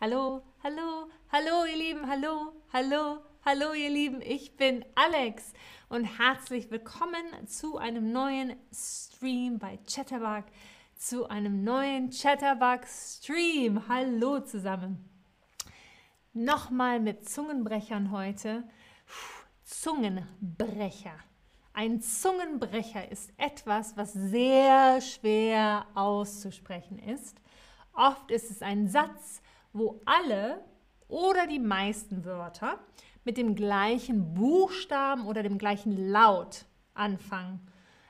Hallo, hallo, hallo ihr Lieben, hallo, hallo, hallo ihr Lieben, ich bin Alex und herzlich willkommen zu einem neuen Stream bei Chatterbug, zu einem neuen Chatterbug Stream. Hallo zusammen. Nochmal mit Zungenbrechern heute. Zungenbrecher. Ein Zungenbrecher ist etwas, was sehr schwer auszusprechen ist. Oft ist es ein Satz, wo alle oder die meisten Wörter mit dem gleichen Buchstaben oder dem gleichen Laut anfangen.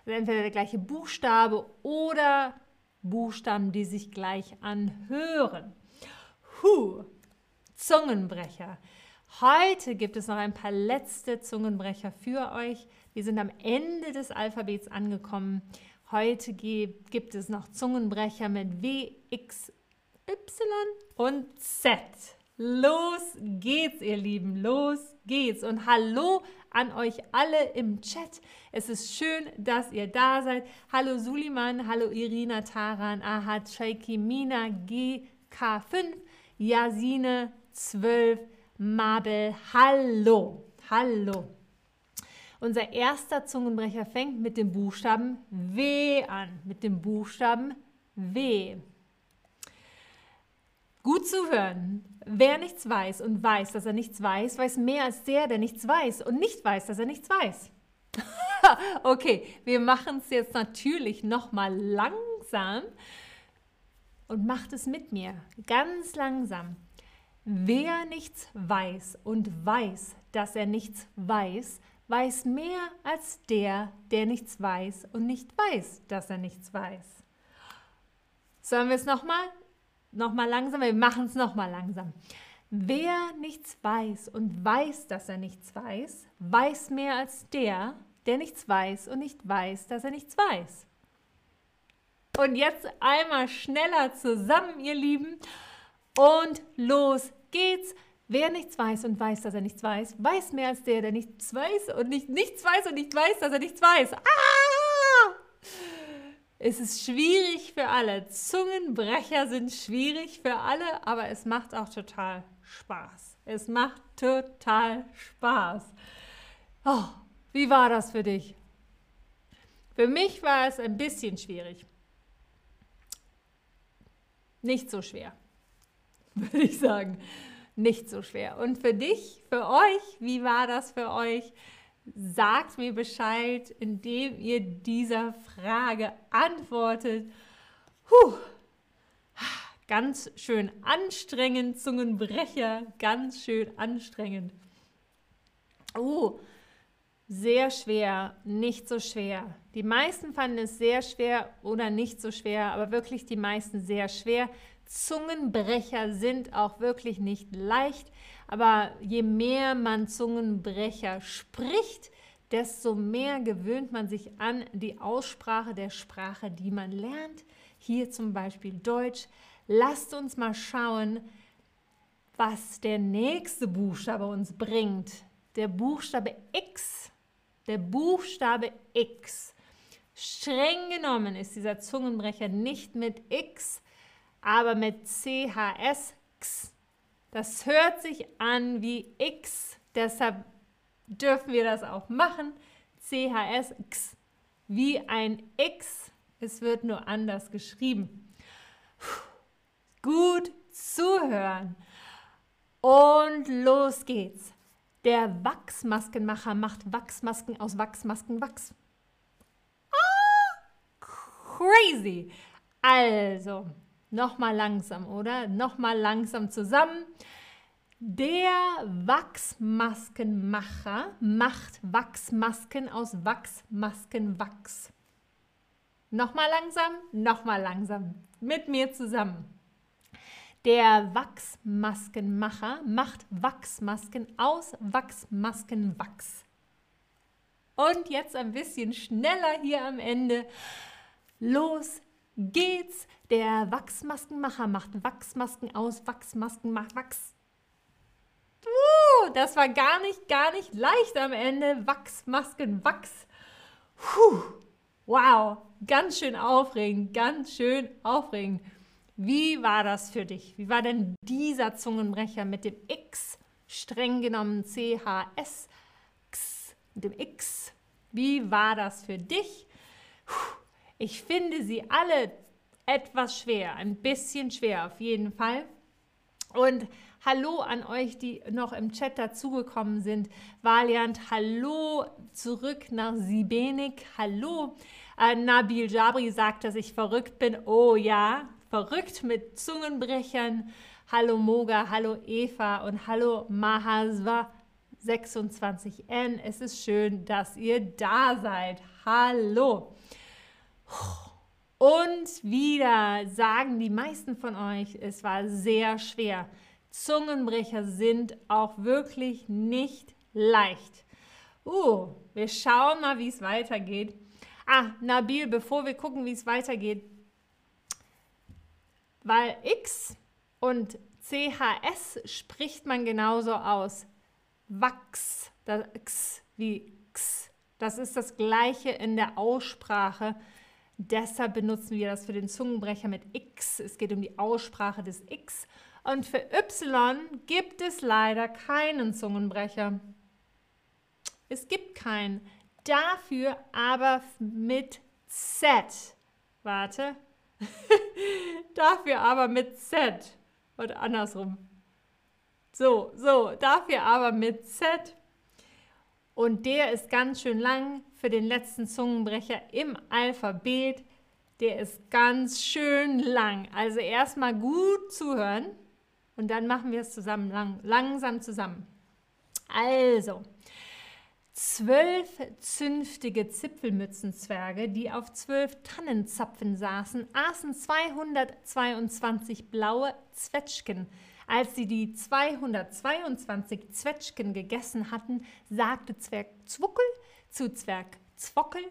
Also entweder der gleiche Buchstabe oder Buchstaben, die sich gleich anhören. Huh, Zungenbrecher. Heute gibt es noch ein paar letzte Zungenbrecher für euch. Wir sind am Ende des Alphabets angekommen. Heute gibt es noch Zungenbrecher mit W, X, Y und Z. Los geht's, ihr Lieben, los geht's. Und hallo an euch alle im Chat. Es ist schön, dass ihr da seid. Hallo Suliman, hallo Irina Taran, Ahad, Shaiki, Mina, GK5, Yasine, 12, Mabel, hallo, hallo. Unser erster Zungenbrecher fängt mit dem Buchstaben W an, mit dem Buchstaben W. Gut zuhören. Wer nichts weiß und weiß, dass er nichts weiß, weiß mehr als der, der nichts weiß und nicht weiß, dass er nichts weiß. okay, wir machen es jetzt natürlich nochmal langsam und macht es mit mir. Ganz langsam. Wer nichts weiß und weiß, dass er nichts weiß, weiß mehr als der, der nichts weiß und nicht weiß, dass er nichts weiß. Sollen wir es nochmal? Nochmal langsam, wir machen es nochmal langsam. Wer nichts weiß und weiß, dass er nichts weiß, weiß mehr als der, der nichts weiß und nicht weiß, dass er nichts weiß. Und jetzt einmal schneller zusammen, ihr Lieben. Und los geht's. Wer nichts weiß und weiß, dass er nichts weiß, weiß mehr als der, der nichts weiß und nicht nichts weiß und nicht weiß, dass er nichts weiß. Ah! Es ist schwierig für alle. Zungenbrecher sind schwierig für alle, aber es macht auch total Spaß. Es macht total Spaß. Oh, wie war das für dich? Für mich war es ein bisschen schwierig. Nicht so schwer, würde ich sagen. Nicht so schwer. Und für dich, für euch, wie war das für euch? Sagt mir Bescheid, indem ihr dieser Frage antwortet. Puh, ganz schön anstrengend, Zungenbrecher, ganz schön anstrengend. Oh, sehr schwer, nicht so schwer. Die meisten fanden es sehr schwer oder nicht so schwer, aber wirklich die meisten sehr schwer. Zungenbrecher sind auch wirklich nicht leicht. Aber je mehr man Zungenbrecher spricht, desto mehr gewöhnt man sich an die Aussprache der Sprache, die man lernt. Hier zum Beispiel Deutsch. Lasst uns mal schauen, was der nächste Buchstabe uns bringt. Der Buchstabe X. Der Buchstabe X. Streng genommen ist dieser Zungenbrecher nicht mit X, aber mit CHS. X. Das hört sich an wie X, deshalb dürfen wir das auch machen. CHS X, wie ein X, es wird nur anders geschrieben. Gut zuhören. Und los geht's. Der Wachsmaskenmacher macht Wachsmasken aus Wachsmasken Wachs. Ah, crazy. Also, Nochmal langsam, oder? Nochmal langsam zusammen. Der Wachsmaskenmacher macht Wachsmasken aus Wachsmaskenwachs. Nochmal langsam, nochmal langsam. Mit mir zusammen. Der Wachsmaskenmacher macht Wachsmasken aus Wachsmaskenwachs. Und jetzt ein bisschen schneller hier am Ende. Los geht's. Der Wachsmaskenmacher macht Wachsmasken aus, Wachsmasken macht Wachs. Uh, das war gar nicht, gar nicht leicht am Ende. Wachsmasken, Wachs. Puh, wow, ganz schön aufregend, ganz schön aufregend. Wie war das für dich? Wie war denn dieser Zungenbrecher mit dem X, streng genommen CHS, X, mit dem X? Wie war das für dich? Ich finde sie alle etwas schwer, ein bisschen schwer auf jeden Fall. Und hallo an euch, die noch im Chat dazugekommen sind. Valiant, hallo zurück nach Sibenik, hallo. Äh, Nabil Jabri sagt, dass ich verrückt bin. Oh ja, verrückt mit Zungenbrechern. Hallo Moga, hallo Eva und hallo Mahasva 26N. Es ist schön, dass ihr da seid. Hallo. Und wieder sagen die meisten von euch, es war sehr schwer. Zungenbrecher sind auch wirklich nicht leicht. Uh, wir schauen mal, wie es weitergeht. Ah, Nabil, bevor wir gucken, wie es weitergeht, weil X und CHS spricht man genauso aus. Wachs, das X wie X. Das ist das gleiche in der Aussprache. Deshalb benutzen wir das für den Zungenbrecher mit X. Es geht um die Aussprache des X. Und für Y gibt es leider keinen Zungenbrecher. Es gibt keinen. Dafür aber mit Z. Warte. dafür aber mit Z. Und andersrum. So, so, dafür aber mit Z. Und der ist ganz schön lang für den letzten Zungenbrecher im Alphabet. Der ist ganz schön lang. Also erstmal gut zuhören und dann machen wir es zusammen, lang, langsam zusammen. Also, zwölf zünftige Zipfelmützenzwerge, die auf zwölf Tannenzapfen saßen, aßen 222 blaue Zwetschgen. Als sie die 222 Zwetschgen gegessen hatten, sagte Zwerg Zwuckel zu Zwerg Zwockel,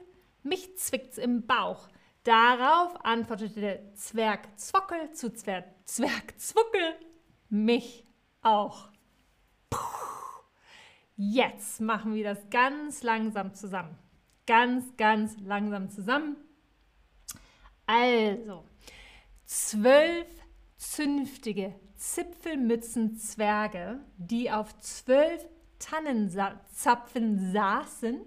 mich zwickt's im Bauch. Darauf antwortete der Zwerg Zwockel zu Zwerg, Zwerg Zwuckel, mich auch. Jetzt machen wir das ganz langsam zusammen. Ganz, ganz langsam zusammen. Also, zwölf zünftige Zipfelmützenzwerge, die auf zwölf Tannenzapfen saßen,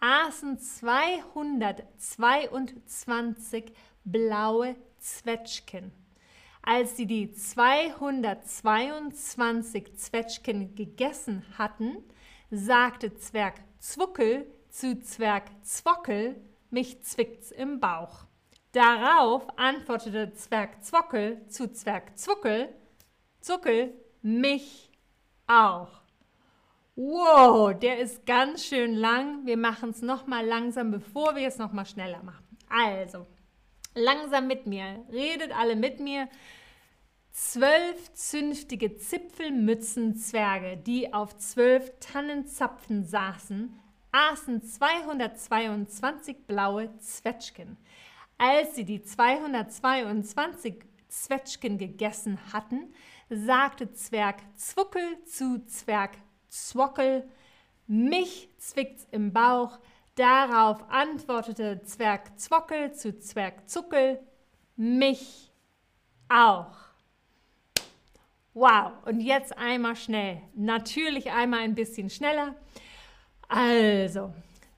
aßen 222 blaue Zwetschgen. Als sie die 222 Zwetschgen gegessen hatten, sagte Zwerg Zwuckel zu Zwerg Zwockel, mich zwickt's im Bauch. Darauf antwortete Zwerg Zwockel zu Zwerg Zwuckel, Zuckel, mich auch. Wow, der ist ganz schön lang. Wir machen es nochmal langsam, bevor wir es nochmal schneller machen. Also, langsam mit mir. Redet alle mit mir. Zwölf zünftige Zipfelmützenzwerge, die auf zwölf Tannenzapfen saßen, aßen 222 blaue Zwetschgen. Als sie die 222 Zwetschgen gegessen hatten, sagte Zwerg Zwuckel zu Zwerg Zwockel, mich zwickt's im Bauch. Darauf antwortete Zwerg Zwockel zu Zwerg Zuckel, mich auch. Wow, und jetzt einmal schnell. Natürlich einmal ein bisschen schneller. Also,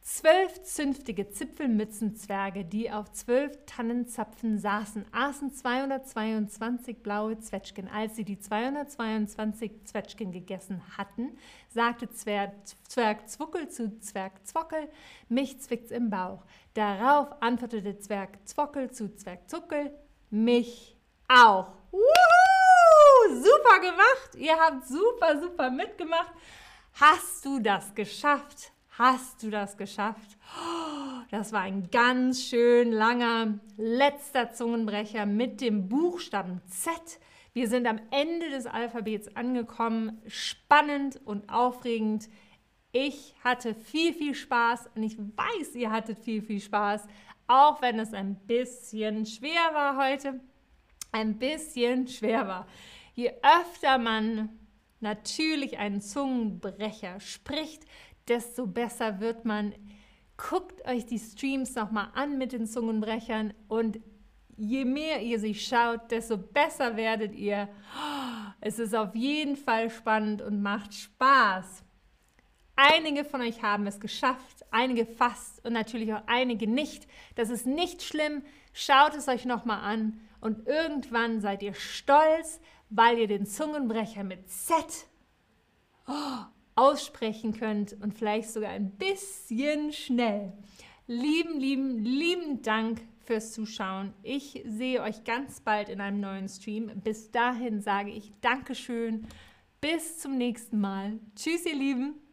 zwölf zünftige Zipfelmützenzwerge, die auf zwölf Tannenzapfen saßen, aßen 222 blaue Zwetschgen. Als sie die 222 Zwetschgen gegessen hatten, sagte Zwerg, Zwerg Zwuckel zu Zwerg Zwockel, mich zwickt's im Bauch. Darauf antwortete Zwerg Zwockel zu Zwerg Zuckel, mich auch. Woo! super gemacht. Ihr habt super, super mitgemacht. Hast du das geschafft? Hast du das geschafft? das war ein ganz schön langer letzter Zungenbrecher mit dem Buchstaben Z. Wir sind am Ende des Alphabets angekommen. Spannend und aufregend. Ich hatte viel, viel Spaß und ich weiß, ihr hattet viel, viel Spaß, auch wenn es ein bisschen schwer war heute. Ein bisschen schwer war. Je öfter man natürlich einen Zungenbrecher spricht, desto besser wird man. Guckt euch die Streams nochmal an mit den Zungenbrechern und je mehr ihr sie schaut, desto besser werdet ihr. Es ist auf jeden Fall spannend und macht Spaß. Einige von euch haben es geschafft, einige fast und natürlich auch einige nicht. Das ist nicht schlimm. Schaut es euch nochmal an und irgendwann seid ihr stolz, weil ihr den Zungenbrecher mit Z aussprechen könnt und vielleicht sogar ein bisschen schnell. Lieben, lieben, lieben Dank fürs Zuschauen. Ich sehe euch ganz bald in einem neuen Stream. Bis dahin sage ich Dankeschön. Bis zum nächsten Mal. Tschüss, ihr Lieben.